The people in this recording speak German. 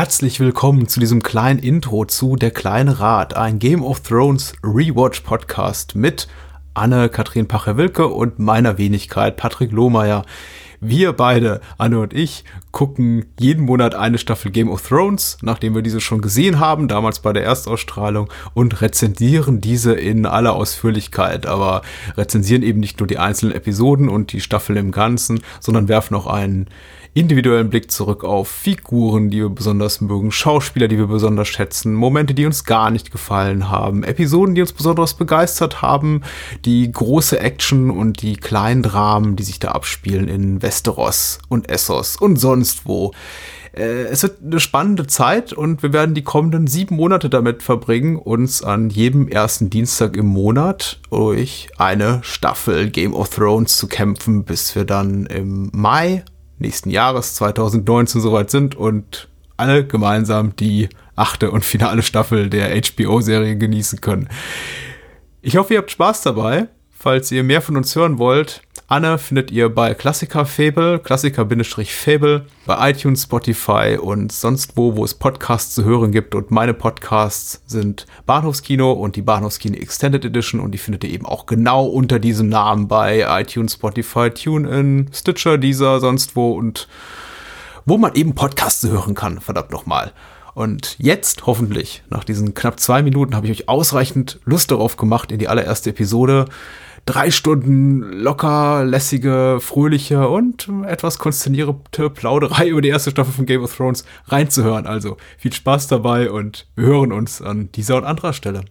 herzlich willkommen zu diesem kleinen Intro zu Der kleine Rat, ein Game of Thrones Rewatch Podcast mit Anne-Kathrin Pache-Wilke und meiner Wenigkeit Patrick Lohmeier. Wir beide, Anne und ich, gucken jeden Monat eine Staffel Game of Thrones, nachdem wir diese schon gesehen haben, damals bei der Erstausstrahlung, und rezensieren diese in aller Ausführlichkeit. Aber rezensieren eben nicht nur die einzelnen Episoden und die Staffel im Ganzen, sondern werfen auch einen individuellen Blick zurück auf Figuren, die wir besonders mögen, Schauspieler, die wir besonders schätzen, Momente, die uns gar nicht gefallen haben, Episoden, die uns besonders begeistert haben, die große Action und die kleinen Dramen, die sich da abspielen in Westeros und Essos und sonst wo. Äh, es wird eine spannende Zeit und wir werden die kommenden sieben Monate damit verbringen, uns an jedem ersten Dienstag im Monat durch eine Staffel Game of Thrones zu kämpfen, bis wir dann im Mai nächsten Jahres 2019 soweit sind und alle gemeinsam die achte und finale Staffel der HBO-Serie genießen können. Ich hoffe, ihr habt Spaß dabei. Falls ihr mehr von uns hören wollt, Anne findet ihr bei Klassiker Fable, Klassiker-Fable, bei iTunes, Spotify und sonst wo, wo es Podcasts zu hören gibt. Und meine Podcasts sind Bahnhofskino und die Bahnhofskino Extended Edition und die findet ihr eben auch genau unter diesem Namen bei iTunes, Spotify, TuneIn, Stitcher, dieser, sonst wo und wo man eben Podcasts hören kann, verdammt nochmal. Und jetzt, hoffentlich, nach diesen knapp zwei Minuten, habe ich euch ausreichend Lust darauf gemacht, in die allererste Episode drei Stunden locker, lässige, fröhliche und etwas konsternierende Plauderei über die erste Staffel von Game of Thrones reinzuhören. Also viel Spaß dabei und wir hören uns an dieser und anderer Stelle.